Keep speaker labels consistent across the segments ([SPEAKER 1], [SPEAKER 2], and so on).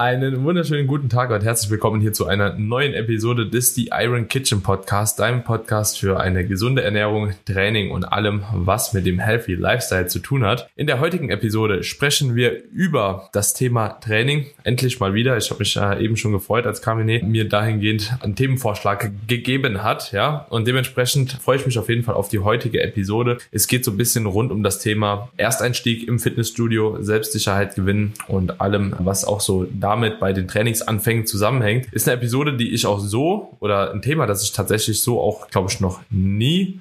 [SPEAKER 1] Einen wunderschönen guten Tag und herzlich willkommen hier zu einer neuen Episode des The Iron Kitchen Podcast, deinem Podcast für eine gesunde Ernährung, Training und allem, was mit dem Healthy Lifestyle zu tun hat. In der heutigen Episode sprechen wir über das Thema Training. Endlich mal wieder. Ich habe mich äh, eben schon gefreut, als Kamine mir dahingehend einen Themenvorschlag gegeben hat, ja. Und dementsprechend freue ich mich auf jeden Fall auf die heutige Episode. Es geht so ein bisschen rund um das Thema Ersteinstieg im Fitnessstudio, Selbstsicherheit gewinnen und allem, was auch so da damit bei den Trainingsanfängen zusammenhängt, ist eine Episode, die ich auch so oder ein Thema, das ich tatsächlich so auch, glaube ich, noch nie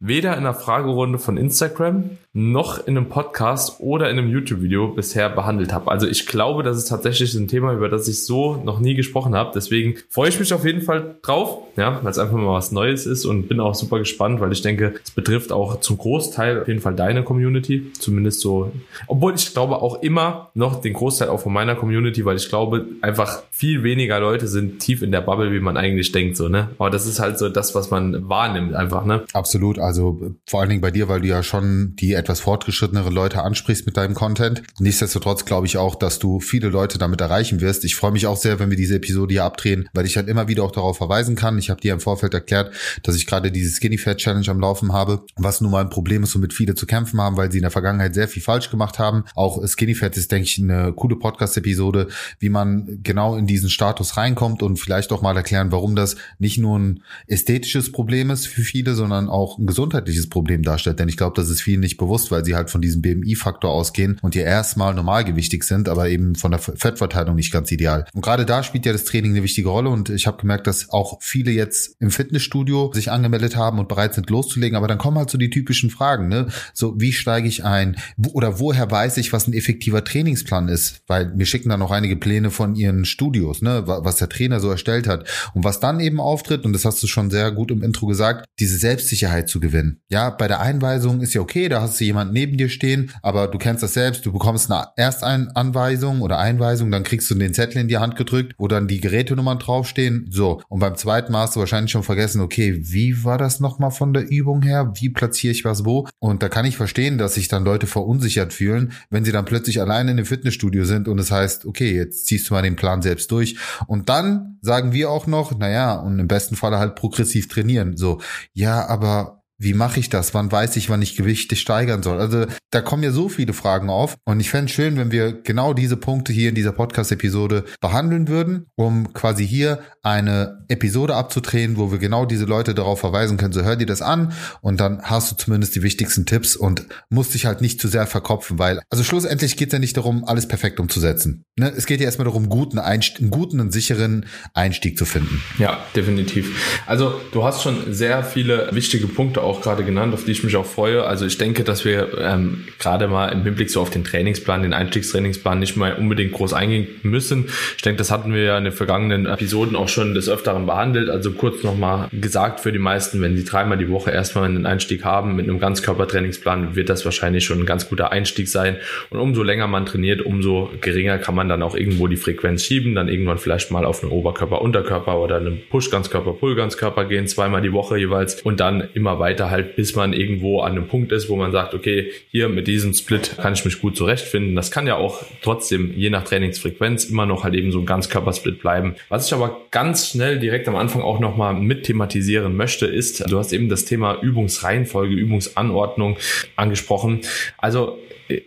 [SPEAKER 1] weder in einer Fragerunde von Instagram noch in einem Podcast oder in einem YouTube-Video bisher behandelt habe. Also ich glaube, das ist tatsächlich ein Thema, über das ich so noch nie gesprochen habe. Deswegen freue ich mich auf jeden Fall drauf, ja, weil es einfach mal was Neues ist und bin auch super gespannt, weil ich denke, es betrifft auch zum Großteil auf jeden Fall deine Community, zumindest so. Obwohl ich glaube auch immer noch den Großteil auch von meiner Community, weil ich glaube einfach viel weniger Leute sind tief in der Bubble, wie man eigentlich denkt, so ne. Aber das ist halt so das, was man wahrnimmt, einfach ne.
[SPEAKER 2] Absolut. Also vor allen Dingen bei dir, weil du ja schon die etwas fortgeschrittenere Leute ansprichst mit deinem Content. Nichtsdestotrotz glaube ich auch, dass du viele Leute damit erreichen wirst. Ich freue mich auch sehr, wenn wir diese Episode hier abdrehen, weil ich halt immer wieder auch darauf verweisen kann. Ich habe dir im Vorfeld erklärt, dass ich gerade diese Skinny Fat Challenge am Laufen habe, was nun mal ein Problem ist, womit viele zu kämpfen haben, weil sie in der Vergangenheit sehr viel falsch gemacht haben. Auch Skinny Fat ist, denke ich, eine coole Podcast-Episode, wie man genau in diesen Status reinkommt und vielleicht auch mal erklären, warum das nicht nur ein ästhetisches Problem ist für viele, sondern auch ein gesundheitliches Problem darstellt. Denn ich glaube, das ist vielen nicht bewusst, weil sie halt von diesem BMI-Faktor ausgehen und die erstmal normalgewichtig sind, aber eben von der Fettverteilung nicht ganz ideal. Und gerade da spielt ja das Training eine wichtige Rolle und ich habe gemerkt, dass auch viele jetzt im Fitnessstudio sich angemeldet haben und bereit sind loszulegen, aber dann kommen halt so die typischen Fragen, ne? So, wie steige ich ein? Oder woher weiß ich, was ein effektiver Trainingsplan ist? Weil mir schicken dann noch einige Pläne von ihren Studios, ne? Was der Trainer so erstellt hat. Und was dann eben auftritt, und das hast du schon sehr gut im Intro gesagt, diese Selbstsicherheit zu gewinnen. Ja, bei der Einweisung ist ja okay, da hast du jemand neben dir stehen, aber du kennst das selbst, du bekommst eine Erstanweisung oder Einweisung, dann kriegst du den Zettel in die Hand gedrückt, wo dann die Gerätenummern draufstehen. So, und beim zweiten Mal hast du wahrscheinlich schon vergessen, okay, wie war das nochmal von der Übung her? Wie platziere ich was wo? Und da kann ich verstehen, dass sich dann Leute verunsichert fühlen, wenn sie dann plötzlich alleine in dem Fitnessstudio sind und es heißt, okay, jetzt ziehst du mal den Plan selbst durch. Und dann sagen wir auch noch, naja, und im besten Falle halt progressiv trainieren. So, ja, aber wie mache ich das? Wann weiß ich, wann ich Gewichte steigern soll? Also da kommen ja so viele Fragen auf. Und ich fände es schön, wenn wir genau diese Punkte hier in dieser Podcast-Episode behandeln würden, um quasi hier eine Episode abzudrehen, wo wir genau diese Leute darauf verweisen können. So hör dir das an und dann hast du zumindest die wichtigsten Tipps und musst dich halt nicht zu sehr verkopfen, weil, also schlussendlich geht es ja nicht darum, alles perfekt umzusetzen. Ne? Es geht ja erstmal darum, guten Einstieg, einen guten und sicheren Einstieg zu finden.
[SPEAKER 1] Ja, definitiv. Also du hast schon sehr viele wichtige Punkte auch gerade genannt, auf die ich mich auch freue. Also ich denke, dass wir ähm, gerade mal im Hinblick so auf den Trainingsplan, den Einstiegstrainingsplan nicht mal unbedingt groß eingehen müssen. Ich denke, das hatten wir ja in den vergangenen Episoden auch schon des Öfteren behandelt. Also kurz nochmal gesagt für die meisten, wenn sie dreimal die Woche erstmal einen Einstieg haben mit einem Ganzkörpertrainingsplan, wird das wahrscheinlich schon ein ganz guter Einstieg sein. Und umso länger man trainiert, umso geringer kann man dann auch irgendwo die Frequenz schieben, dann irgendwann vielleicht mal auf einen Oberkörper, Unterkörper oder einen Push-Ganzkörper, Pull-Ganzkörper gehen, zweimal die Woche jeweils und dann immer weiter weiter halt, bis man irgendwo an einem Punkt ist, wo man sagt, okay, hier mit diesem Split kann ich mich gut zurechtfinden. Das kann ja auch trotzdem je nach Trainingsfrequenz immer noch halt eben so ein Ganzkörpersplit bleiben. Was ich aber ganz schnell direkt am Anfang auch nochmal mit thematisieren möchte, ist, du hast eben das Thema Übungsreihenfolge, Übungsanordnung angesprochen. Also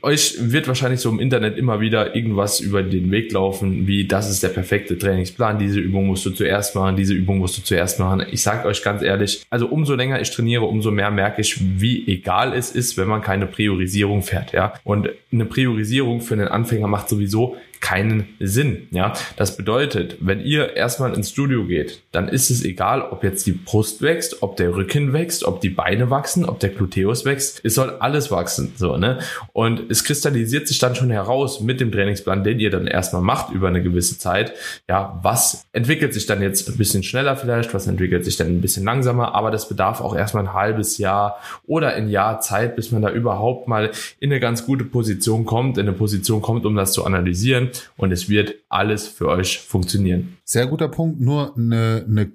[SPEAKER 1] euch wird wahrscheinlich so im Internet immer wieder irgendwas über den Weg laufen, wie das ist der perfekte Trainingsplan, diese Übung musst du zuerst machen, diese Übung musst du zuerst machen. Ich sage euch ganz ehrlich, also umso länger ich trainiere, umso mehr merke ich, wie egal es ist, wenn man keine Priorisierung fährt, ja. Und eine Priorisierung für einen Anfänger macht sowieso keinen Sinn. Ja, das bedeutet, wenn ihr erstmal ins Studio geht, dann ist es egal, ob jetzt die Brust wächst, ob der Rücken wächst, ob die Beine wachsen, ob der Gluteus wächst. Es soll alles wachsen, so ne. Und es kristallisiert sich dann schon heraus mit dem Trainingsplan, den ihr dann erstmal macht über eine gewisse Zeit. Ja, was entwickelt sich dann jetzt ein bisschen schneller vielleicht, was entwickelt sich dann ein bisschen langsamer, aber das bedarf auch erstmal ein halbes Jahr oder ein Jahr Zeit, bis man da überhaupt mal in eine ganz gute Position kommt, in eine Position kommt, um das zu analysieren und es wird alles für euch funktionieren.
[SPEAKER 2] Sehr guter Punkt, nur eine, eine,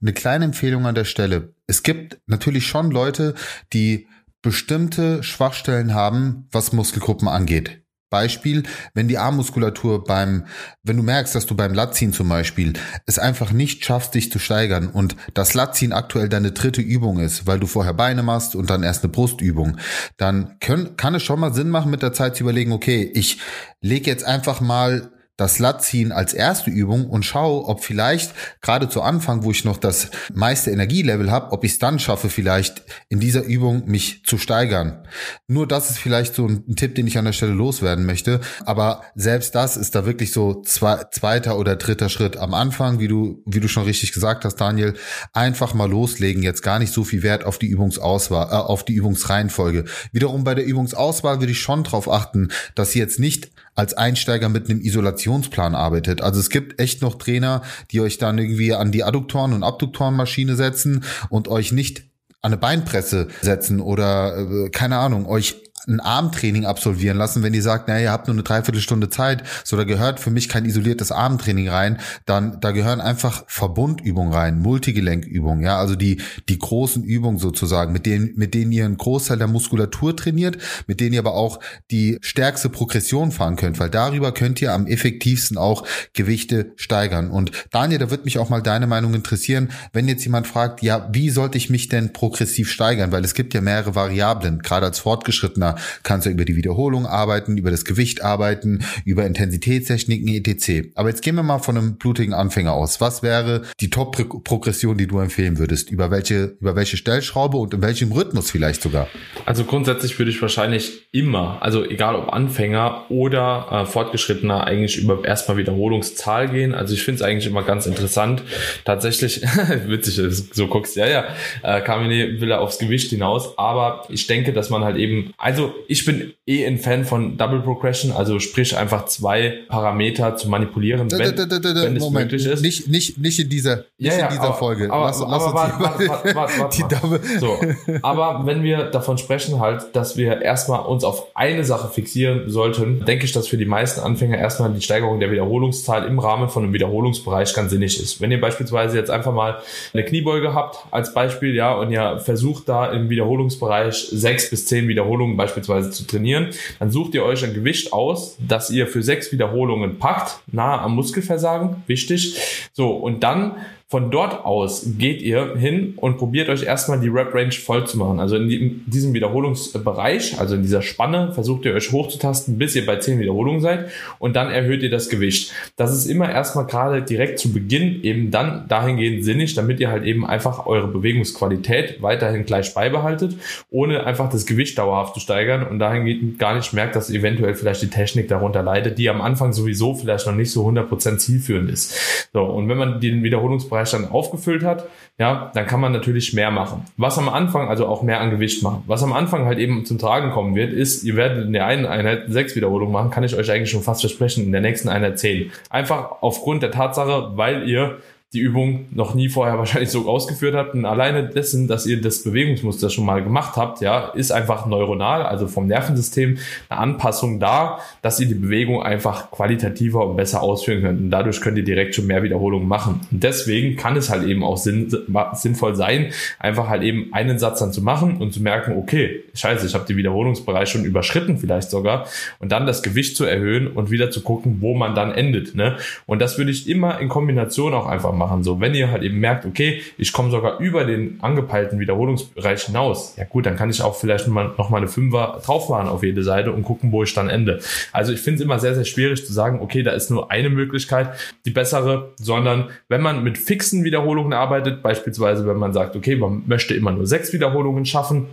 [SPEAKER 2] eine kleine Empfehlung an der Stelle. Es gibt natürlich schon Leute, die bestimmte Schwachstellen haben, was Muskelgruppen angeht. Beispiel, wenn die Armmuskulatur beim, wenn du merkst, dass du beim Latziehen zum Beispiel es einfach nicht schaffst, dich zu steigern und das Latziehen aktuell deine dritte Übung ist, weil du vorher Beine machst und dann erst eine Brustübung, dann können, kann es schon mal Sinn machen, mit der Zeit zu überlegen, okay, ich lege jetzt einfach mal das Lat ziehen als erste Übung und schaue, ob vielleicht gerade zu Anfang, wo ich noch das meiste Energielevel habe, ob ich es dann schaffe, vielleicht in dieser Übung mich zu steigern. Nur das ist vielleicht so ein, Tipp, den ich an der Stelle loswerden möchte. Aber selbst das ist da wirklich so zwei, zweiter oder dritter Schritt am Anfang, wie du, wie du schon richtig gesagt hast, Daniel, einfach mal loslegen. Jetzt gar nicht so viel Wert auf die Übungsauswahl, äh, auf die Übungsreihenfolge. Wiederum bei der Übungsauswahl würde ich schon darauf achten, dass sie jetzt nicht als Einsteiger mit einem Isolationsplan arbeitet. Also es gibt echt noch Trainer, die euch dann irgendwie an die Adduktoren- und Abduktorenmaschine setzen und euch nicht an eine Beinpresse setzen oder äh, keine Ahnung, euch ein Armtraining absolvieren lassen, wenn ihr sagt, naja, ihr habt nur eine Dreiviertelstunde Zeit, so da gehört für mich kein isoliertes Armtraining rein, dann da gehören einfach Verbundübungen rein, Multigelenkübungen, ja, also die die großen Übungen sozusagen, mit denen mit denen ihr einen Großteil der Muskulatur trainiert, mit denen ihr aber auch die stärkste Progression fahren könnt, weil darüber könnt ihr am effektivsten auch Gewichte steigern. Und Daniel, da wird mich auch mal deine Meinung interessieren, wenn jetzt jemand fragt, ja, wie sollte ich mich denn progressiv steigern, weil es gibt ja mehrere Variablen, gerade als Fortgeschrittener kannst du über die Wiederholung arbeiten, über das Gewicht arbeiten, über Intensitätstechniken etc. Aber jetzt gehen wir mal von einem blutigen Anfänger aus. Was wäre die Top-Progression, die du empfehlen würdest? Über welche, über welche Stellschraube und in welchem Rhythmus vielleicht sogar?
[SPEAKER 1] Also grundsätzlich würde ich wahrscheinlich immer, also egal ob Anfänger oder äh, Fortgeschrittener, eigentlich über erstmal Wiederholungszahl gehen. Also ich finde es eigentlich immer ganz interessant. Tatsächlich, witzig, so guckst, ja, ja, äh, Kamine will er aufs Gewicht hinaus, aber ich denke, dass man halt eben, also also ich bin eh ein Fan von Double Progression, also sprich einfach zwei Parameter zu manipulieren, wenn,
[SPEAKER 2] wenn es möglich ist. Nicht, nicht, nicht in dieser, nicht ja, ja, in dieser
[SPEAKER 1] aber,
[SPEAKER 2] Folge.
[SPEAKER 1] Aber, lass, aber, lass warte, warte, So. Aber wenn wir davon sprechen halt, dass wir erstmal uns auf eine Sache fixieren sollten, denke ich, dass für die meisten Anfänger erstmal die Steigerung der Wiederholungszahl im Rahmen von einem Wiederholungsbereich ganz sinnig ist. Wenn ihr beispielsweise jetzt einfach mal eine Kniebeuge habt als Beispiel, ja, und ihr versucht da im Wiederholungsbereich sechs bis zehn Wiederholungen beispielsweise zu trainieren, dann sucht ihr euch ein Gewicht aus, das ihr für sechs Wiederholungen packt, nahe am Muskelversagen, wichtig. So, und dann von dort aus geht ihr hin und probiert euch erstmal die Rep-Range voll zu machen. Also in diesem Wiederholungsbereich, also in dieser Spanne, versucht ihr euch hochzutasten, bis ihr bei 10 Wiederholungen seid und dann erhöht ihr das Gewicht. Das ist immer erstmal gerade direkt zu Beginn eben dann dahingehend sinnig, damit ihr halt eben einfach eure Bewegungsqualität weiterhin gleich beibehaltet, ohne einfach das Gewicht dauerhaft zu steigern und dahingehend gar nicht merkt, dass eventuell vielleicht die Technik darunter leidet, die am Anfang sowieso vielleicht noch nicht so 100% zielführend ist. So, und wenn man den Wiederholungsbereich Dann aufgefüllt hat, ja, dann kann man natürlich mehr machen. Was am Anfang, also auch mehr an Gewicht machen. Was am Anfang halt eben zum Tragen kommen wird, ist, ihr werdet in der einen Einheit sechs Wiederholungen machen, kann ich euch eigentlich schon fast versprechen, in der nächsten Einheit zehn. Einfach aufgrund der Tatsache, weil ihr die Übung noch nie vorher wahrscheinlich so ausgeführt habt. Und alleine dessen, dass ihr das Bewegungsmuster schon mal gemacht habt, ja, ist einfach neuronal, also vom Nervensystem, eine Anpassung da, dass ihr die Bewegung einfach qualitativer und besser ausführen könnt. Und dadurch könnt ihr direkt schon mehr Wiederholungen machen. Und deswegen kann es halt eben auch sinn, sinnvoll sein, einfach halt eben einen Satz dann zu machen und zu merken, okay, scheiße, ich habe den Wiederholungsbereich schon überschritten vielleicht sogar und dann das Gewicht zu erhöhen und wieder zu gucken, wo man dann endet. Ne? Und das würde ich immer in Kombination auch einfach machen machen. So, wenn ihr halt eben merkt, okay, ich komme sogar über den angepeilten Wiederholungsbereich hinaus, ja gut, dann kann ich auch vielleicht noch mal, noch mal eine Fünfer drauf machen auf jede Seite und gucken, wo ich dann ende. Also ich finde es immer sehr, sehr schwierig zu sagen, okay, da ist nur eine Möglichkeit, die bessere, sondern wenn man mit fixen Wiederholungen arbeitet, beispielsweise wenn man sagt, okay, man möchte immer nur sechs Wiederholungen schaffen,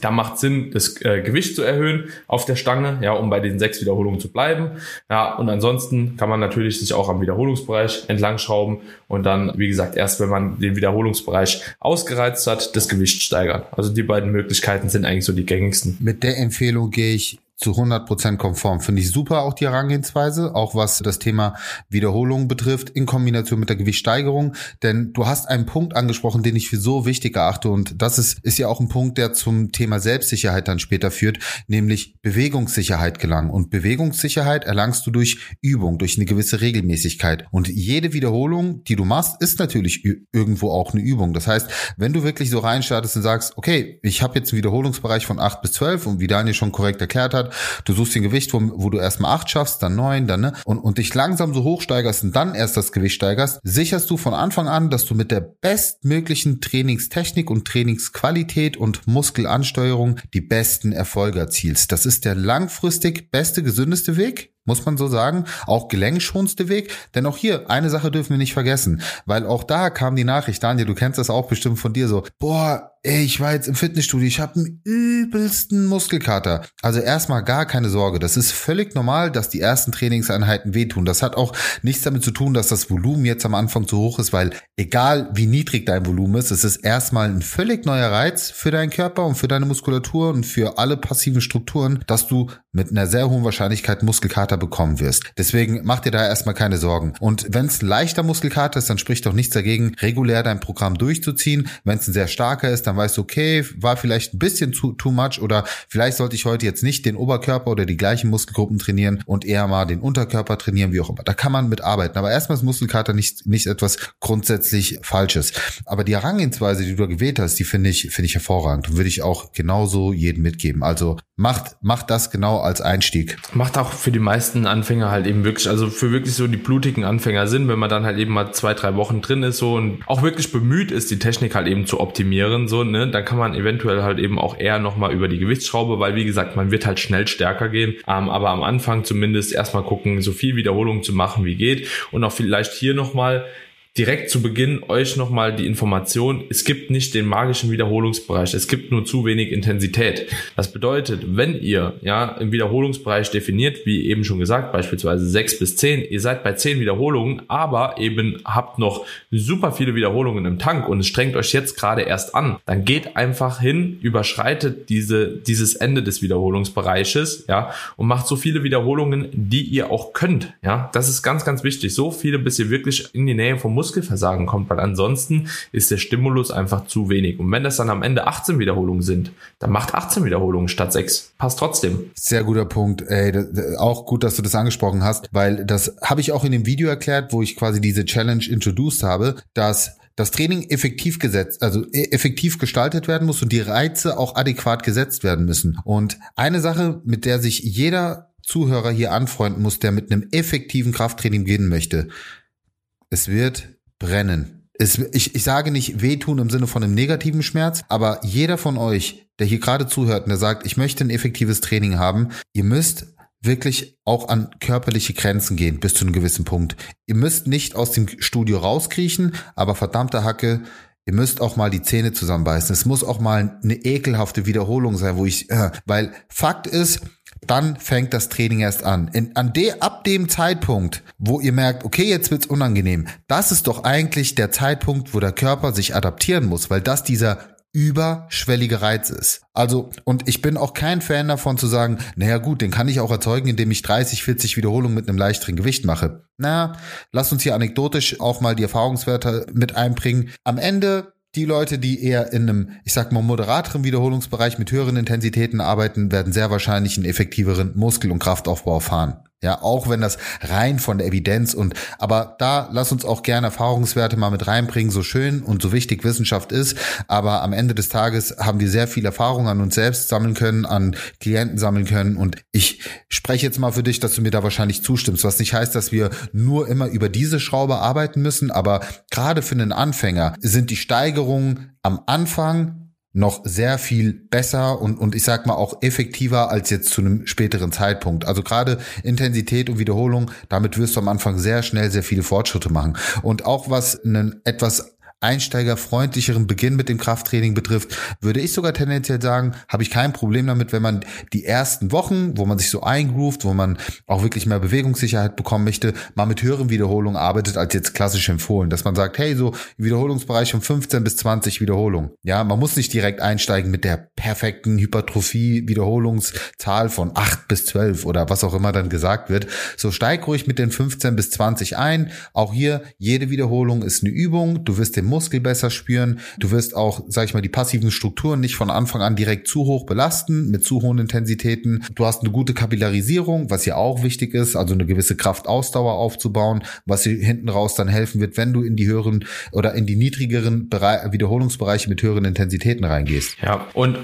[SPEAKER 1] da macht Sinn, das äh, Gewicht zu erhöhen auf der Stange, ja, um bei den sechs Wiederholungen zu bleiben. Ja, und ansonsten kann man natürlich sich auch am Wiederholungsbereich entlang schrauben und dann, wie gesagt, erst wenn man den Wiederholungsbereich ausgereizt hat, das Gewicht steigern. Also die beiden Möglichkeiten sind eigentlich so die gängigsten.
[SPEAKER 2] Mit der Empfehlung gehe ich zu 100% konform. Finde ich super auch die Herangehensweise, auch was das Thema Wiederholung betrifft, in Kombination mit der Gewichtssteigerung. Denn du hast einen Punkt angesprochen, den ich für so wichtig erachte und das ist, ist ja auch ein Punkt, der zum Thema Selbstsicherheit dann später führt, nämlich Bewegungssicherheit gelangen. Und Bewegungssicherheit erlangst du durch Übung, durch eine gewisse Regelmäßigkeit. Und jede Wiederholung, die du machst, ist natürlich irgendwo auch eine Übung. Das heißt, wenn du wirklich so reinstartest und sagst, okay, ich habe jetzt einen Wiederholungsbereich von 8 bis 12 und wie Daniel schon korrekt erklärt hat, Du suchst den Gewicht, wo, wo du erstmal acht schaffst, dann neun, dann ne und, und dich langsam so hochsteigerst und dann erst das Gewicht steigerst, sicherst du von Anfang an, dass du mit der bestmöglichen Trainingstechnik und Trainingsqualität und Muskelansteuerung die besten Erfolge erzielst. Das ist der langfristig beste, gesündeste Weg muss man so sagen, auch gelenkschonste Weg. Denn auch hier, eine Sache dürfen wir nicht vergessen, weil auch da kam die Nachricht, Daniel, du kennst das auch bestimmt von dir so, boah, ey, ich war jetzt im Fitnessstudio, ich habe einen übelsten Muskelkater. Also erstmal gar keine Sorge, das ist völlig normal, dass die ersten Trainingseinheiten wehtun. Das hat auch nichts damit zu tun, dass das Volumen jetzt am Anfang zu hoch ist, weil egal wie niedrig dein Volumen ist, es ist erstmal ein völlig neuer Reiz für deinen Körper und für deine Muskulatur und für alle passiven Strukturen, dass du mit einer sehr hohen Wahrscheinlichkeit Muskelkater bekommen wirst. Deswegen mach dir da erstmal keine Sorgen. Und wenn es leichter Muskelkater ist, dann spricht doch nichts dagegen, regulär dein Programm durchzuziehen. Wenn es ein sehr starker ist, dann weißt du, okay, war vielleicht ein bisschen too, too much oder vielleicht sollte ich heute jetzt nicht den Oberkörper oder die gleichen Muskelgruppen trainieren und eher mal den Unterkörper trainieren, wie auch immer. Da kann man mit arbeiten. Aber erstmal ist Muskelkater nicht, nicht etwas grundsätzlich Falsches. Aber die Herangehensweise, die du gewählt hast, die finde ich, finde ich hervorragend würde ich auch genauso jedem mitgeben. Also macht, macht das genau als Einstieg.
[SPEAKER 1] Macht auch für die meisten Anfänger halt eben wirklich, also für wirklich so die blutigen Anfänger Sinn, wenn man dann halt eben mal zwei, drei Wochen drin ist so und auch wirklich bemüht ist, die Technik halt eben zu optimieren, so, ne, dann kann man eventuell halt eben auch eher nochmal über die Gewichtsschraube, weil wie gesagt, man wird halt schnell stärker gehen, ähm, aber am Anfang zumindest erstmal gucken, so viel Wiederholung zu machen wie geht und auch vielleicht hier nochmal direkt zu Beginn euch nochmal die Information, es gibt nicht den magischen Wiederholungsbereich, es gibt nur zu wenig Intensität. Das bedeutet, wenn ihr ja im Wiederholungsbereich definiert, wie eben schon gesagt, beispielsweise sechs bis zehn, ihr seid bei zehn Wiederholungen, aber eben habt noch super viele Wiederholungen im Tank und es strengt euch jetzt gerade erst an, dann geht einfach hin, überschreitet diese, dieses Ende des Wiederholungsbereiches, ja, und macht so viele Wiederholungen, die ihr auch könnt, ja. Das ist ganz, ganz wichtig. So viele, bis ihr wirklich in die Nähe vom Muskelversagen kommt, weil ansonsten ist der Stimulus einfach zu wenig. Und wenn das dann am Ende 18 Wiederholungen sind, dann macht 18 Wiederholungen statt 6. Passt trotzdem.
[SPEAKER 2] Sehr guter Punkt. Ey, auch gut, dass du das angesprochen hast, weil das habe ich auch in dem Video erklärt, wo ich quasi diese Challenge introduced habe, dass das Training effektiv gesetzt, also e-, effektiv gestaltet werden muss und die Reize auch adäquat gesetzt werden müssen. Und eine Sache, mit der sich jeder Zuhörer hier anfreunden muss, der mit einem effektiven Krafttraining beginnen möchte. Es wird brennen. Es, ich, ich sage nicht wehtun im Sinne von einem negativen Schmerz, aber jeder von euch, der hier gerade zuhört und der sagt, ich möchte ein effektives Training haben, ihr müsst wirklich auch an körperliche Grenzen gehen bis zu einem gewissen Punkt. Ihr müsst nicht aus dem Studio rauskriechen, aber verdammte Hacke, ihr müsst auch mal die Zähne zusammenbeißen. Es muss auch mal eine ekelhafte Wiederholung sein, wo ich, äh, weil Fakt ist, dann fängt das Training erst an. In, an de, ab dem Zeitpunkt, wo ihr merkt, okay, jetzt wird's unangenehm, das ist doch eigentlich der Zeitpunkt, wo der Körper sich adaptieren muss, weil das dieser überschwellige Reiz ist. Also, und ich bin auch kein Fan davon zu sagen, naja gut, den kann ich auch erzeugen, indem ich 30, 40 Wiederholungen mit einem leichteren Gewicht mache. Na, lass uns hier anekdotisch auch mal die Erfahrungswerte mit einbringen. Am Ende die Leute, die eher in einem, ich sag mal, moderateren Wiederholungsbereich mit höheren Intensitäten arbeiten, werden sehr wahrscheinlich einen effektiveren Muskel- und Kraftaufbau fahren. Ja, auch wenn das rein von der Evidenz und, aber da lass uns auch gerne Erfahrungswerte mal mit reinbringen, so schön und so wichtig Wissenschaft ist. Aber am Ende des Tages haben wir sehr viel Erfahrung an uns selbst sammeln können, an Klienten sammeln können. Und ich spreche jetzt mal für dich, dass du mir da wahrscheinlich zustimmst, was nicht heißt, dass wir nur immer über diese Schraube arbeiten müssen. Aber gerade für einen Anfänger sind die Steigerungen am Anfang noch sehr viel besser und, und ich sag mal auch effektiver als jetzt zu einem späteren Zeitpunkt. Also gerade Intensität und Wiederholung, damit wirst du am Anfang sehr schnell sehr viele Fortschritte machen. Und auch was einen etwas einsteigerfreundlicheren Beginn mit dem Krafttraining betrifft, würde ich sogar tendenziell sagen, habe ich kein Problem damit, wenn man die ersten Wochen, wo man sich so eingroovt, wo man auch wirklich mehr Bewegungssicherheit bekommen möchte, mal mit höheren Wiederholungen arbeitet als jetzt klassisch empfohlen, dass man sagt, hey, so Wiederholungsbereich von 15 bis 20 Wiederholungen. Ja, man muss nicht direkt einsteigen mit der perfekten Hypertrophie Wiederholungszahl von 8 bis 12 oder was auch immer dann gesagt wird. So steig ruhig mit den 15 bis 20 ein. Auch hier jede Wiederholung ist eine Übung. Du wirst den Muskel besser spüren. Du wirst auch, sag ich mal, die passiven Strukturen nicht von Anfang an direkt zu hoch belasten, mit zu hohen Intensitäten. Du hast eine gute Kapillarisierung, was ja auch wichtig ist, also eine gewisse Kraftausdauer aufzubauen, was dir hinten raus dann helfen wird, wenn du in die höheren oder in die niedrigeren Bereich, Wiederholungsbereiche mit höheren Intensitäten reingehst.
[SPEAKER 1] Ja, und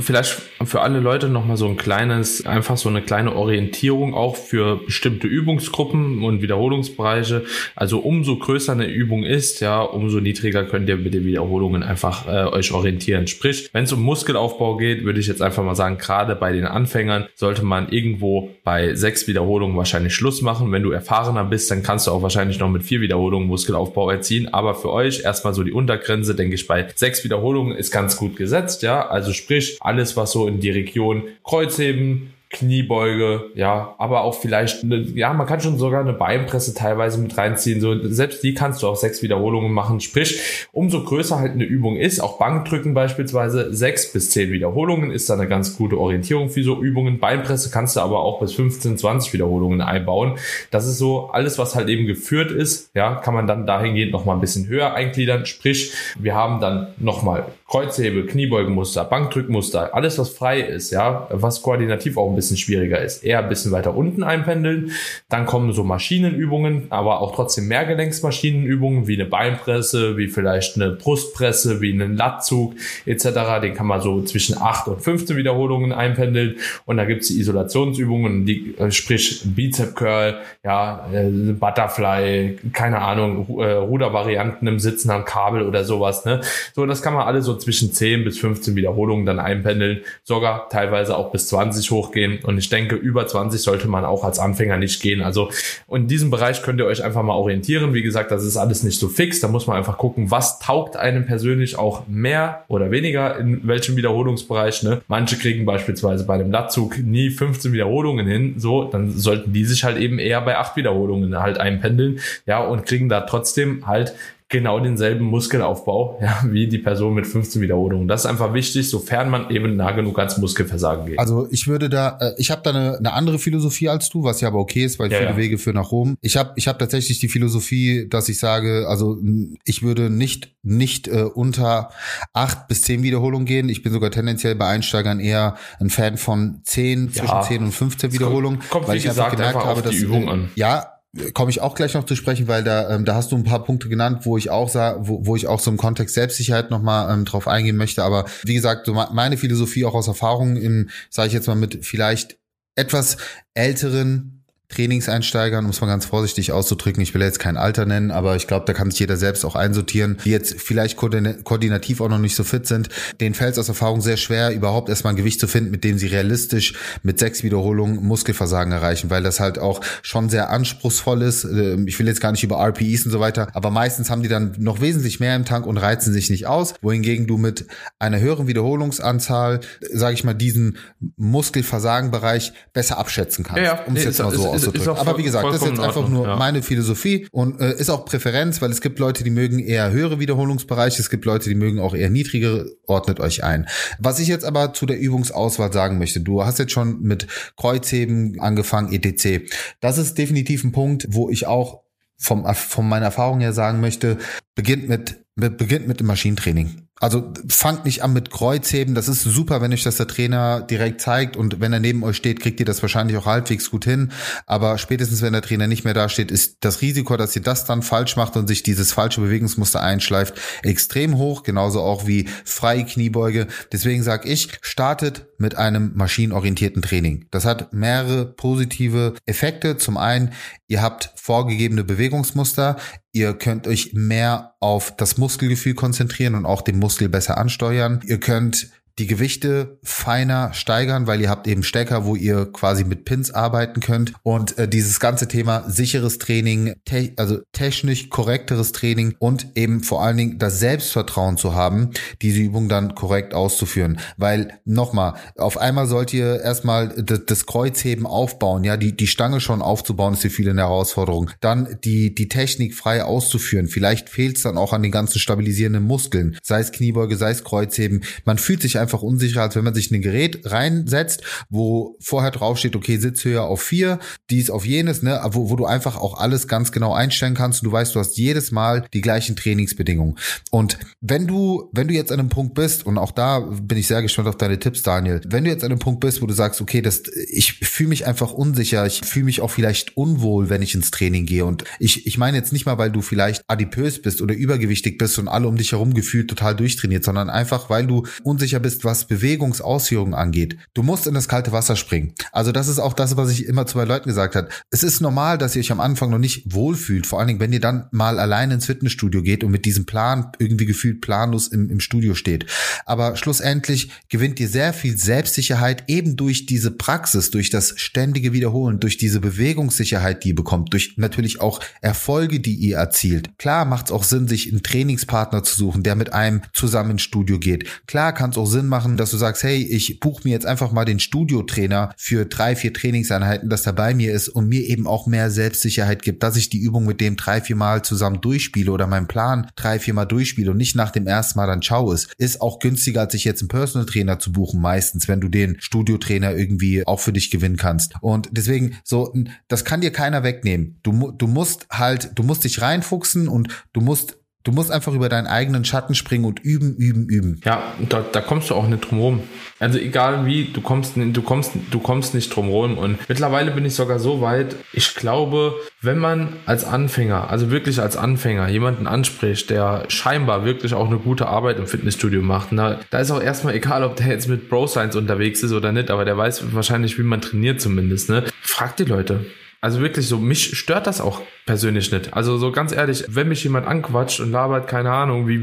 [SPEAKER 1] vielleicht für alle Leute nochmal so ein kleines, einfach so eine kleine Orientierung auch für bestimmte Übungsgruppen und Wiederholungsbereiche. Also umso größer eine Übung ist, ja, umso niedriger könnt ihr mit den Wiederholungen einfach äh, euch orientieren. Sprich, wenn es um Muskelaufbau geht, würde ich jetzt einfach mal sagen, gerade bei den Anfängern sollte man irgendwo bei sechs Wiederholungen wahrscheinlich Schluss machen. Wenn du erfahrener bist, dann kannst du auch wahrscheinlich noch mit vier Wiederholungen Muskelaufbau erzielen. Aber für euch erstmal so die Untergrenze, denke ich, bei sechs Wiederholungen ist ganz gut gesetzt, ja. Also sprich, alles, was so in die Region Kreuzheben, Kniebeuge, ja, aber auch vielleicht, eine, ja, man kann schon sogar eine Beinpresse teilweise mit reinziehen, so, selbst die kannst du auch sechs Wiederholungen machen, sprich, umso größer halt eine Übung ist, auch Bankdrücken beispielsweise, sechs bis zehn Wiederholungen ist da eine ganz gute Orientierung für so Übungen, Beinpresse kannst du aber auch bis 15, 20 Wiederholungen einbauen, das ist so, alles was halt eben geführt ist, ja, kann man dann dahingehend nochmal ein bisschen höher eingliedern, sprich, wir haben dann nochmal Kreuzhebe, Kniebeugenmuster, Bankdrückmuster, alles was frei ist, ja, was koordinativ auch ein bisschen schwieriger ist, eher ein bisschen weiter unten einpendeln. Dann kommen so Maschinenübungen, aber auch trotzdem Mehrgelenksmaschinenübungen wie eine Beinpresse, wie vielleicht eine Brustpresse, wie einen Lattzug etc. Den kann man so zwischen 8 und 15 Wiederholungen einpendeln. Und da gibt's die Isolationsübungen, die, äh, sprich Bizep Curl, ja, äh, Butterfly, keine Ahnung, äh, Rudervarianten im Sitzen am Kabel oder sowas. Ne? So, das kann man alles so zwischen 10 bis 15 Wiederholungen dann einpendeln, sogar teilweise auch bis 20 hochgehen. Und ich denke, über 20 sollte man auch als Anfänger nicht gehen. Also in diesem Bereich könnt ihr euch einfach mal orientieren. Wie gesagt, das ist alles nicht so fix. Da muss man einfach gucken, was taugt einem persönlich auch mehr oder weniger in welchem Wiederholungsbereich. Ne? Manche kriegen beispielsweise bei einem Latzug nie 15 Wiederholungen hin. So, dann sollten die sich halt eben eher bei acht Wiederholungen halt einpendeln. Ja, und kriegen da trotzdem halt genau denselben Muskelaufbau ja, wie die Person mit 15 Wiederholungen. Das ist einfach wichtig, sofern man eben nah genug ans Muskelversagen geht.
[SPEAKER 2] Also ich würde da, äh, ich habe da eine, eine andere Philosophie als du, was ja aber okay ist, weil ja, viele ja. Wege führen nach Rom. Ich habe ich hab tatsächlich die Philosophie, dass ich sage, also ich würde nicht nicht äh, unter acht bis zehn Wiederholungen gehen. Ich bin sogar tendenziell bei Einsteigern eher ein Fan von zehn, zwischen 10 und 15 Wiederholungen,
[SPEAKER 1] kommt, kommt,
[SPEAKER 2] weil ich
[SPEAKER 1] gesagt, einfach gemerkt habe, dass die Übung an.
[SPEAKER 2] ja komme ich auch gleich noch zu sprechen, weil da ähm, da hast du ein paar Punkte genannt, wo ich auch sah, wo, wo ich auch so im Kontext Selbstsicherheit noch mal ähm, drauf eingehen möchte. Aber wie gesagt, so meine Philosophie auch aus Erfahrung im, sage ich jetzt mal mit vielleicht etwas älteren Trainingseinsteigern, um es mal ganz vorsichtig auszudrücken, ich will jetzt kein Alter nennen, aber ich glaube, da kann sich jeder selbst auch einsortieren, die jetzt vielleicht koordinativ auch noch nicht so fit sind. Denen fällt es aus Erfahrung sehr schwer, überhaupt erstmal ein Gewicht zu finden, mit dem sie realistisch mit sechs Wiederholungen Muskelversagen erreichen, weil das halt auch schon sehr anspruchsvoll ist. Ähm, ich will jetzt gar nicht über RPEs und so weiter, aber meistens haben die dann noch wesentlich mehr im Tank und reizen sich nicht aus, wohingegen du mit einer höheren Wiederholungsanzahl, sage ich mal, diesen Muskelversagenbereich besser abschätzen kannst,
[SPEAKER 1] ja,
[SPEAKER 2] um es jetzt mal so auszudrücken. Aber wie gesagt, das ist jetzt einfach nur ja. meine Philosophie und äh, ist auch Präferenz, weil es gibt Leute, die mögen eher höhere Wiederholungsbereiche, es gibt Leute, die mögen auch eher niedrigere. Ordnet euch ein. Was ich jetzt aber zu der Übungsauswahl sagen möchte, du hast jetzt schon mit Kreuzheben angefangen, etc. Das ist definitiv ein Punkt, wo ich auch vom, von meiner Erfahrung her sagen möchte, beginnt mit, beginnt mit dem Maschinentraining. Also fangt nicht an mit Kreuzheben. Das ist super, wenn euch das der Trainer direkt zeigt und wenn er neben euch steht, kriegt ihr das wahrscheinlich auch halbwegs gut hin. Aber spätestens, wenn der Trainer nicht mehr da steht, ist das Risiko, dass ihr das dann falsch macht und sich dieses falsche Bewegungsmuster einschleift, extrem hoch. Genauso auch wie freie Kniebeuge. Deswegen sage ich, startet mit einem maschinenorientierten Training. Das hat mehrere positive Effekte. Zum einen, ihr habt vorgegebene Bewegungsmuster. Ihr könnt euch mehr auf das Muskelgefühl konzentrieren und auch den Muskel besser ansteuern. Ihr könnt die Gewichte feiner steigern, weil ihr habt eben Stecker, wo ihr quasi mit Pins arbeiten könnt. Und äh, dieses ganze Thema sicheres Training, te also technisch korrekteres Training und eben vor allen Dingen das Selbstvertrauen zu haben, diese Übung dann korrekt auszuführen. Weil nochmal, auf einmal sollt ihr erstmal das, Kreuzheben aufbauen, ja, die, die Stange schon aufzubauen, ist für viele eine Herausforderung. Dann die, die Technik frei auszuführen. Vielleicht fehlt es dann auch an den ganzen stabilisierenden Muskeln, sei es Kniebeuge, sei es Kreuzheben. Man fühlt sich einfach unsicherer, als wenn man sich in ein Gerät reinsetzt, wo vorher draufsteht, okay, Sitzhöhe auf vier, dies auf jenes, ne, wo, wo du einfach auch alles ganz genau einstellen kannst und du weißt, du hast jedes Mal die gleichen Trainingsbedingungen. Und wenn du, wenn du jetzt an einem Punkt bist, und auch da bin ich sehr gespannt auf deine Tipps, Daniel, wenn du jetzt an einem Punkt bist, wo du sagst, okay, das, ich fühle mich einfach unsicher, ich fühle mich auch vielleicht unwohl, wenn ich ins Training gehe. Und ich, ich meine jetzt nicht mal, weil du vielleicht adipös bist oder übergewichtig bist und alle um dich herum gefühlt total durchtrainiert, sondern einfach, weil du unsicher bist, was Bewegungsausführung angeht. Du musst in das kalte Wasser springen. Also das ist auch das, was ich immer zu meinen Leuten gesagt habe. Es ist normal, dass ihr euch am Anfang noch nicht wohlfühlt. Vor allen Dingen, wenn ihr dann mal allein ins Fitnessstudio geht und mit diesem Plan irgendwie gefühlt planlos im, im Studio steht. Aber schlussendlich gewinnt ihr sehr viel Selbstsicherheit eben durch diese Praxis, durch das ständige Wiederholen, durch diese Bewegungssicherheit, die ihr bekommt, durch natürlich auch Erfolge, die ihr erzielt. Klar macht es auch Sinn, sich einen Trainingspartner zu suchen, der mit einem zusammen ins Studio geht. Klar kann es auch Sinn machen, dass du sagst, hey, ich buche mir jetzt einfach mal den Studiotrainer für drei, vier Trainingseinheiten, dass er bei mir ist und mir eben auch mehr Selbstsicherheit gibt, dass ich die Übung mit dem drei, vier Mal zusammen durchspiele oder meinen Plan drei, vier Mal durchspiele und nicht nach dem ersten Mal dann ciao ist. Ist auch günstiger, als sich jetzt einen Personal Trainer zu buchen, meistens, wenn du den Studiotrainer irgendwie auch für dich gewinnen kannst. Und deswegen, so, das kann dir keiner wegnehmen. Du, du musst halt, du musst dich reinfuchsen und du musst Du musst einfach über deinen eigenen Schatten springen und üben, üben, üben.
[SPEAKER 1] Ja, da, da kommst du auch nicht drum rum. Also egal wie, du kommst, du kommst, du kommst nicht drum rum. Und mittlerweile bin ich sogar so weit, ich glaube, wenn man als Anfänger, also wirklich als Anfänger, jemanden anspricht, der scheinbar wirklich auch eine gute Arbeit im Fitnessstudio macht, na, da ist auch erstmal egal, ob der jetzt mit Bro Science unterwegs ist oder nicht, aber der weiß wahrscheinlich, wie man trainiert zumindest, ne? Frag die Leute. Also wirklich so, mich stört das auch persönlich nicht. Also so ganz ehrlich, wenn mich jemand anquatscht und labert, keine Ahnung, wie,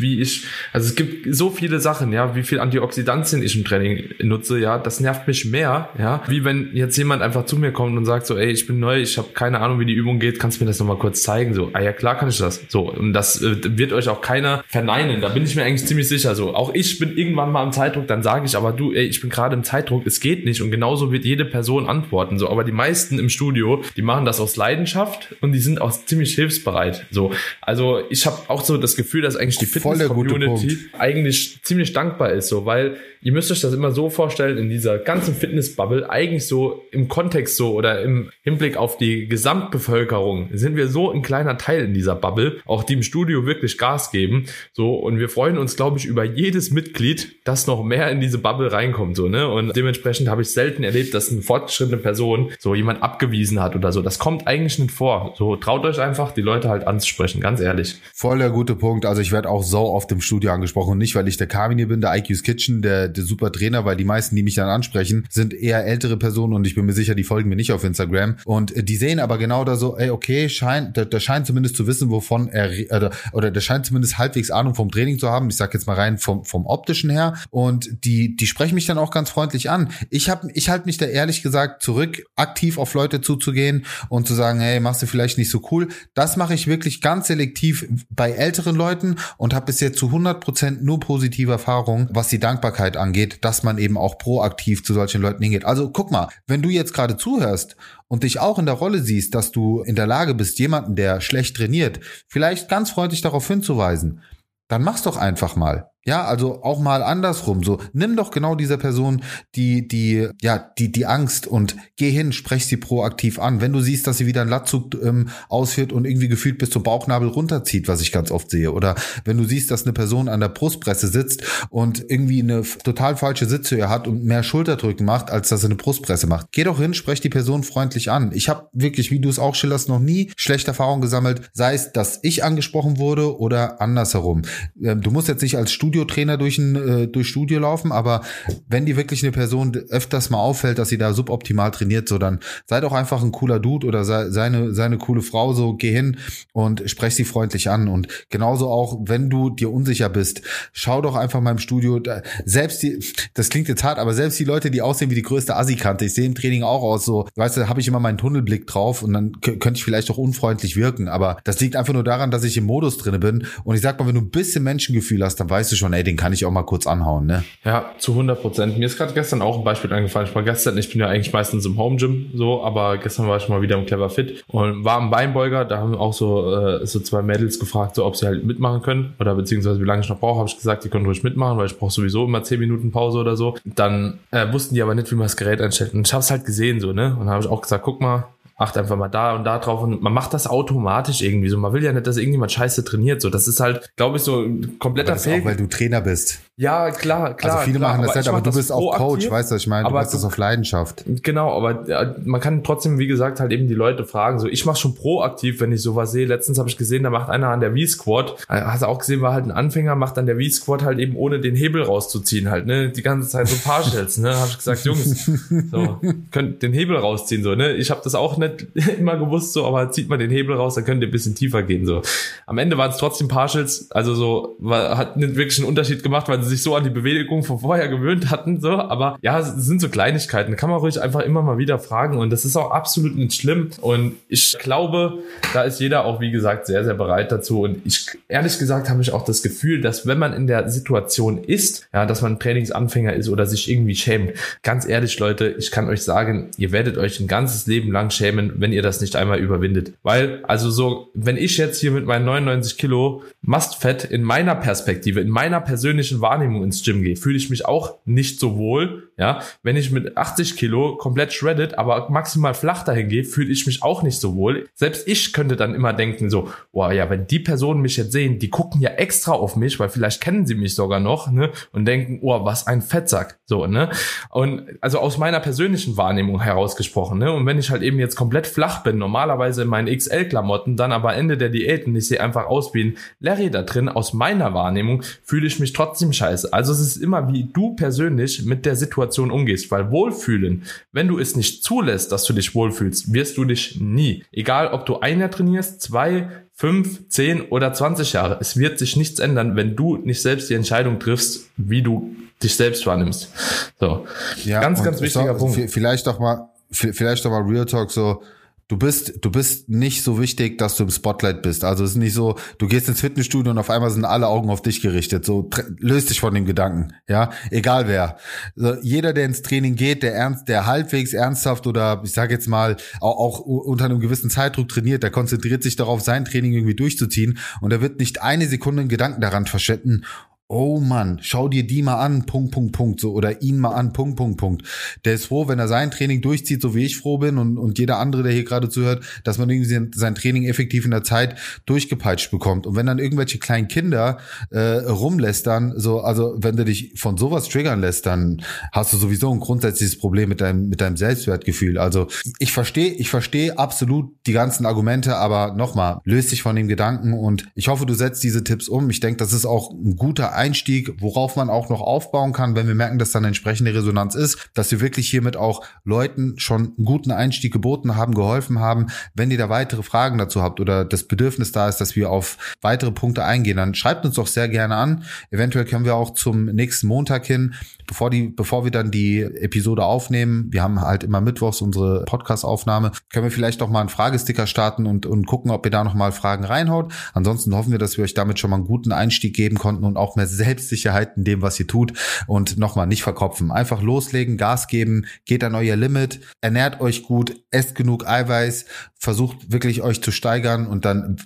[SPEAKER 1] wie ich, also es gibt so viele Sachen, ja, wie viel Antioxidantien ich im Training nutze, ja, das nervt mich mehr, ja, wie wenn jetzt jemand einfach zu mir kommt und sagt so, ey, ich bin neu, ich habe keine Ahnung, wie die Übung geht, kannst du mir das nochmal kurz zeigen? So, ah ja, klar kann ich das. So, und das äh, wird euch auch keiner verneinen, da bin ich mir eigentlich ziemlich sicher. So, auch ich bin irgendwann mal im Zeitdruck, dann sage ich, aber du, ey, ich bin gerade im Zeitdruck, es geht nicht und genauso wird jede Person antworten, so, aber die meisten im Studio Studio, die machen das aus Leidenschaft und die sind auch ziemlich hilfsbereit. So, also ich habe auch so das Gefühl, dass eigentlich die Fitness-Community eigentlich ziemlich dankbar ist, so, weil ihr müsst euch das immer so vorstellen, in dieser ganzen Fitness-Bubble, eigentlich so im Kontext so oder im Hinblick auf die Gesamtbevölkerung, sind wir so ein kleiner Teil in dieser Bubble, auch die im Studio wirklich Gas geben, so, und wir freuen uns, glaube ich, über jedes Mitglied, das noch mehr in diese Bubble reinkommt, so, ne, und dementsprechend habe ich selten erlebt, dass eine fortgeschrittene Person so jemand abgewiesen hat oder so. Das kommt eigentlich nicht vor. So, traut euch einfach, die Leute halt anzusprechen, ganz ehrlich.
[SPEAKER 2] Voll der gute Punkt. Also ich werde auch so oft im Studio angesprochen. nicht, weil ich der Carmine bin, der IQ's Kitchen, der, der super Trainer, weil die meisten, die mich dann ansprechen, sind eher ältere Personen und ich bin mir sicher, die folgen mir nicht auf Instagram. Und die sehen aber genau da so, ey, okay, scheint, der, der scheint zumindest zu wissen, wovon er, oder, oder der scheint zumindest halbwegs Ahnung vom Training zu haben. Ich sag jetzt mal rein vom, vom optischen her. Und die, die sprechen mich dann auch ganz freundlich an. Ich ich halte mich da ehrlich gesagt zurück, aktiv auf Leute zuzugehen und zu sagen, hey, machst du vielleicht nicht so cool. Das mache ich wirklich ganz selektiv bei älteren Leuten und habe bis jetzt zu 100 Prozent nur positive Erfahrungen, was die Dankbarkeit angeht, dass man eben auch proaktiv zu solchen Leuten hingeht. Also guck mal, wenn du jetzt gerade zuhörst und dich auch in der Rolle siehst, dass du in der Lage bist, jemanden, der schlecht trainiert, vielleicht ganz freundlich darauf hinzuweisen, dann mach's doch einfach mal. Ja, also auch mal andersrum. So, nimm doch genau dieser Person die, die, ja, die, die Angst und geh hin, sprech sie proaktiv an. Wenn du siehst, dass sie wieder einen Latzug ähm, ausführt und irgendwie gefühlt bis zum Bauchnabel runterzieht, was ich ganz oft sehe. Oder wenn du siehst, dass eine Person an der Brustpresse sitzt und irgendwie eine total falsche Sitzhöhe hat und mehr Schulterdrücken macht, als dass sie eine Brustpresse macht. Geh doch hin, sprech die Person freundlich an. Ich habe wirklich, wie du es auch schillerst, noch nie schlechte Erfahrungen gesammelt, sei es, dass ich angesprochen wurde oder andersherum. Ähm, du musst jetzt nicht als Studio Studiotrainer durch ein äh, durch Studio laufen, aber wenn die wirklich eine Person öfters mal auffällt, dass sie da suboptimal trainiert, so dann sei doch einfach ein cooler Dude oder sei, seine seine coole Frau, so geh hin und sprech sie freundlich an. Und genauso auch, wenn du dir unsicher bist, schau doch einfach mal im Studio, selbst die, das klingt jetzt hart, aber selbst die Leute, die aussehen wie die größte Assikante, ich sehe im Training auch aus, so, weißt du, habe ich immer meinen Tunnelblick drauf und dann könnte ich vielleicht auch unfreundlich wirken, aber das liegt einfach nur daran, dass ich im Modus drinne bin. Und ich sag mal, wenn du ein bisschen Menschengefühl hast, dann weißt du schon, schon, ey, den kann ich auch mal kurz anhauen, ne?
[SPEAKER 1] Ja, zu 100 Prozent. Mir ist gerade gestern auch ein Beispiel eingefallen. Ich war gestern, ich bin ja eigentlich meistens im Home Gym so, aber gestern war ich mal wieder im Clever Fit und war am Beinbeuger. Da haben auch so, äh, so zwei Mädels gefragt, so, ob sie halt mitmachen können oder beziehungsweise wie lange ich noch brauche. Habe ich gesagt, die können ruhig mitmachen, weil ich brauche sowieso immer 10 Minuten Pause oder so. Dann äh, wussten die aber nicht, wie man das Gerät einstellt. Und ich habe es halt gesehen so, ne? Und habe ich auch gesagt, guck mal, acht einfach mal da und da drauf und man macht das automatisch irgendwie so. Man will ja nicht, dass irgendjemand scheiße trainiert. So, das ist halt, glaube ich, so ein kompletter
[SPEAKER 2] aber das Auch, weil du Trainer bist.
[SPEAKER 1] Ja, klar, klar.
[SPEAKER 2] Also viele
[SPEAKER 1] klar,
[SPEAKER 2] machen das nicht, aber, aber du bist auch Coach, weißt du, ich meine, du machst das auf Leidenschaft.
[SPEAKER 1] Genau, aber ja, man kann trotzdem, wie gesagt, halt eben die Leute fragen. So, ich mache schon proaktiv, wenn ich sowas sehe. Letztens habe ich gesehen, da macht einer an der V-Squad, äh, hast du auch gesehen, war halt ein Anfänger, macht an der V-Squad halt eben ohne den Hebel rauszuziehen halt, ne, die ganze Zeit so Partials, ne, habe ich gesagt, Jungs, so, könnt den Hebel rausziehen, so, ne, ich habe das auch nicht immer gewusst, so, aber zieht man den Hebel raus, dann könnt ihr ein bisschen tiefer gehen, so. Am Ende waren es trotzdem Partials, also so, war, hat nicht wirklich einen Unterschied gemacht, weil sie sich so an die Bewegung von vorher gewöhnt hatten, so, aber ja, es sind so Kleinigkeiten, kann man ruhig einfach immer mal wieder fragen und das ist auch absolut nicht schlimm. Und ich glaube, da ist jeder auch, wie gesagt, sehr, sehr bereit dazu. Und ich, ehrlich gesagt, habe ich auch das Gefühl, dass wenn man in der Situation ist, ja, dass man Trainingsanfänger ist oder sich irgendwie schämt, ganz ehrlich, Leute, ich kann euch sagen, ihr werdet euch ein ganzes Leben lang schämen, wenn ihr das nicht einmal überwindet, weil, also so, wenn ich jetzt hier mit meinen 99 Kilo Mustfett in meiner Perspektive, in meiner persönlichen Wahrnehmung ins Gym gehe, fühle ich mich auch nicht so wohl. Ja, wenn ich mit 80 Kilo komplett shredded, aber maximal flach dahin gehe, fühle ich mich auch nicht so wohl. Selbst ich könnte dann immer denken so, boah, ja, wenn die Personen mich jetzt sehen, die gucken ja extra auf mich, weil vielleicht kennen sie mich sogar noch, ne, und denken, oh, was ein Fettsack, so, ne. Und also aus meiner persönlichen Wahrnehmung herausgesprochen, ne. Und wenn ich halt eben jetzt komplett flach bin, normalerweise in meinen XL-Klamotten, dann aber Ende der Diät und ich sehe einfach aus wie ein Larry da drin, aus meiner Wahrnehmung fühle ich mich trotzdem scheiße. Also es ist immer wie du persönlich mit der Situation umgehst, weil Wohlfühlen, wenn du es nicht zulässt, dass du dich wohlfühlst, wirst du dich nie. Egal, ob du ein Jahr trainierst, zwei, fünf, zehn oder zwanzig Jahre, es wird sich nichts ändern, wenn du nicht selbst die Entscheidung triffst, wie du dich selbst wahrnimmst. So,
[SPEAKER 2] ja, ganz, ganz wichtiger so, Punkt. Vielleicht doch mal, vielleicht mal Real Talk so, du bist, du bist nicht so wichtig, dass du im Spotlight bist. Also es ist nicht so, du gehst ins Fitnessstudio und auf einmal sind alle Augen auf dich gerichtet. So löst dich von dem Gedanken, ja, egal wer. Also, jeder, der ins Training geht, der ernst, der halbwegs ernsthaft oder ich sage jetzt mal auch, auch unter einem gewissen Zeitdruck trainiert, der konzentriert sich darauf, sein Training irgendwie durchzuziehen und er wird nicht eine Sekunde einen Gedanken daran verschwenden oh Mann, schau dir die mal an, Punkt, Punkt, Punkt, so, oder ihn mal an, Punkt, Punkt, Punkt. Der ist froh, wenn er sein Training durchzieht, so wie ich froh bin und, und jeder andere, der hier gerade zuhört, dass man irgendwie sein Training effektiv in der Zeit durchgepeitscht bekommt. Und wenn dann irgendwelche kleinen Kinder äh, rumlästern, so, also wenn du dich von sowas triggern lässt, dann hast du sowieso ein grundsätzliches Problem mit deinem, mit deinem Selbstwertgefühl. Also ich verstehe, ich verstehe absolut die ganzen Argumente, aber nochmal, löst dich von dem Gedanken und ich hoffe, du setzt diese Tipps um. Ich denke, das ist auch ein guter Einstieg, worauf man auch noch aufbauen kann, wenn wir merken, dass dann entsprechende Resonanz ist, dass wir wirklich hiermit auch Leuten schon einen guten Einstieg geboten haben, geholfen haben. Wenn ihr da weitere Fragen dazu habt oder das Bedürfnis da ist, dass wir auf weitere Punkte eingehen, dann schreibt uns doch sehr gerne an. Eventuell können wir auch zum nächsten Montag hin bevor die, bevor wir dann die Episode aufnehmen, wir haben halt immer mittwochs unsere Podcast-Aufnahme, können wir vielleicht noch mal einen Fragesticker starten und, und gucken, ob ihr da noch mal Fragen reinhaut. Ansonsten hoffen wir, dass wir euch damit schon mal einen guten Einstieg geben konnten und auch mehr Selbstsicherheit in dem, was ihr tut und nochmal nicht verkopfen. Einfach loslegen, Gas geben, geht an euer Limit, ernährt euch gut, esst genug Eiweiß, versucht wirklich euch zu steigern und dann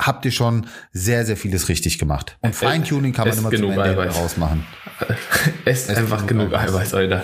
[SPEAKER 2] habt ihr schon sehr, sehr vieles richtig gemacht. Und Feintuning kann man immer zum Ende Eiweiß. rausmachen.
[SPEAKER 1] Esst einfach genug, genug Eiweiß, Alter.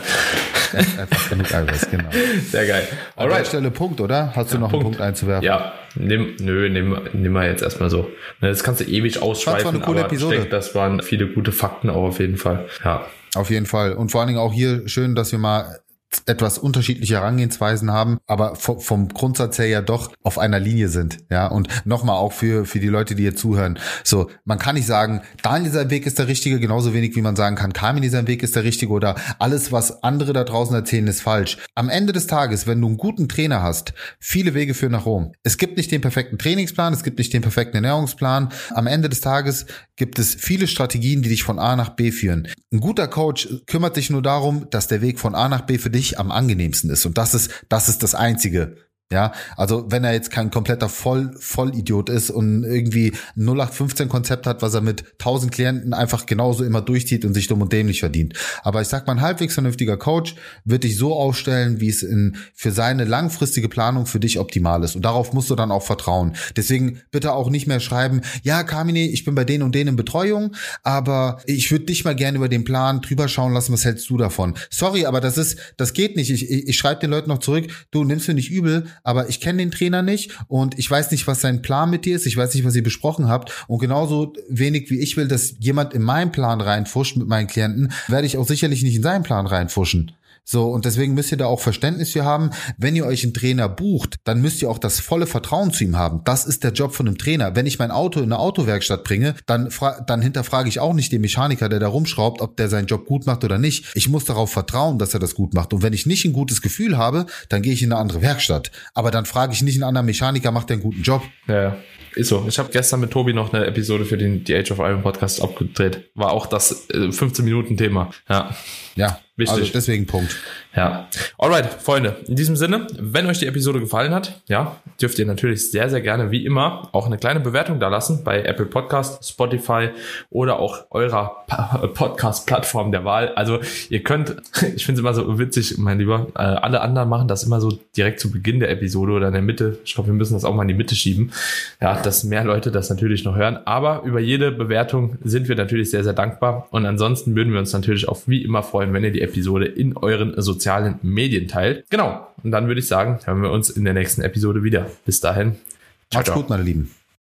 [SPEAKER 2] Esst einfach genug Eiweiß, genau.
[SPEAKER 1] Sehr geil.
[SPEAKER 2] Alright. An der Stelle Punkt, oder? Hast du ja, noch Punkt. einen Punkt einzuwerfen?
[SPEAKER 1] Ja, nimm, nö, nimm, nimm mal jetzt erstmal so. Ne, das kannst du ewig ausschweifen, das war eine coole aber Episode. Denke, das waren viele gute Fakten auch auf jeden Fall. Ja.
[SPEAKER 2] Auf jeden Fall. Und vor allen Dingen auch hier schön, dass wir mal etwas unterschiedliche Herangehensweisen haben, aber vom, Grundsatz her ja doch auf einer Linie sind. Ja, und nochmal auch für, für die Leute, die hier zuhören. So, man kann nicht sagen, Daniel sein Weg ist der richtige, genauso wenig wie man sagen kann, Carmini sein Weg ist der richtige oder alles, was andere da draußen erzählen, ist falsch. Am Ende des Tages, wenn du einen guten Trainer hast, viele Wege führen nach Rom. Es gibt nicht den perfekten Trainingsplan, es gibt nicht den perfekten Ernährungsplan. Am Ende des Tages gibt es viele Strategien, die dich von A nach B führen. Ein guter Coach kümmert sich nur darum, dass der Weg von A nach B für dich am angenehmsten ist. Und das ist, das ist das Einzige. Ja, also wenn er jetzt kein kompletter Voll Vollidiot ist und irgendwie 0815 Konzept hat, was er mit 1000 Klienten einfach genauso immer durchzieht und sich dumm und dämlich verdient. Aber ich sag mal, ein halbwegs vernünftiger Coach wird dich so aufstellen, wie es in für seine langfristige Planung für dich optimal ist und darauf musst du dann auch vertrauen. Deswegen bitte auch nicht mehr schreiben, ja, Kamini, ich bin bei denen und denen in Betreuung, aber ich würde dich mal gerne über den Plan drüber schauen lassen, was hältst du davon? Sorry, aber das ist das geht nicht. Ich ich, ich schreibe den Leuten noch zurück, du nimmst mir nicht übel, aber ich kenne den Trainer nicht und ich weiß nicht, was sein Plan mit dir ist, ich weiß nicht, was ihr besprochen habt und genauso wenig wie ich will, dass jemand in meinen Plan reinfuscht mit meinen Klienten, werde ich auch sicherlich nicht in seinen Plan reinfuschen. So, und deswegen müsst ihr da auch Verständnis für haben. Wenn ihr euch einen Trainer bucht, dann müsst ihr auch das volle Vertrauen zu ihm haben. Das ist der Job von einem Trainer. Wenn ich mein Auto in eine Autowerkstatt bringe, dann, dann hinterfrage ich auch nicht den Mechaniker, der da rumschraubt, ob der seinen Job gut macht oder nicht. Ich muss darauf vertrauen, dass er das gut macht. Und wenn ich nicht ein gutes Gefühl habe, dann gehe ich in eine andere Werkstatt. Aber dann frage ich nicht einen anderen Mechaniker, macht der einen guten Job.
[SPEAKER 1] Ja, ist so. Ich habe gestern mit Tobi noch eine Episode für den The Age of Iron Podcast abgedreht. War auch das äh, 15 Minuten Thema. Ja.
[SPEAKER 2] Ja, Wichtig. Also deswegen Punkt.
[SPEAKER 1] Ja. Alright, Freunde. In diesem Sinne, wenn euch die Episode gefallen hat, ja, dürft ihr natürlich sehr, sehr gerne, wie immer, auch eine kleine Bewertung da lassen bei Apple Podcast, Spotify oder auch eurer Podcast-Plattform der Wahl. Also ihr könnt, ich finde es immer so witzig, mein Lieber, äh, alle anderen machen das immer so direkt zu Beginn der Episode oder in der Mitte. Ich glaube, wir müssen das auch mal in die Mitte schieben. Ja, dass mehr Leute das natürlich noch hören. Aber über jede Bewertung sind wir natürlich sehr, sehr dankbar. Und ansonsten würden wir uns natürlich auch wie immer freuen, wenn ihr die Episode in euren sozialen Medien teilt. Genau. Und dann würde ich sagen, hören wir uns in der nächsten Episode wieder. Bis dahin.
[SPEAKER 2] Ciao, Macht's gut, meine Lieben.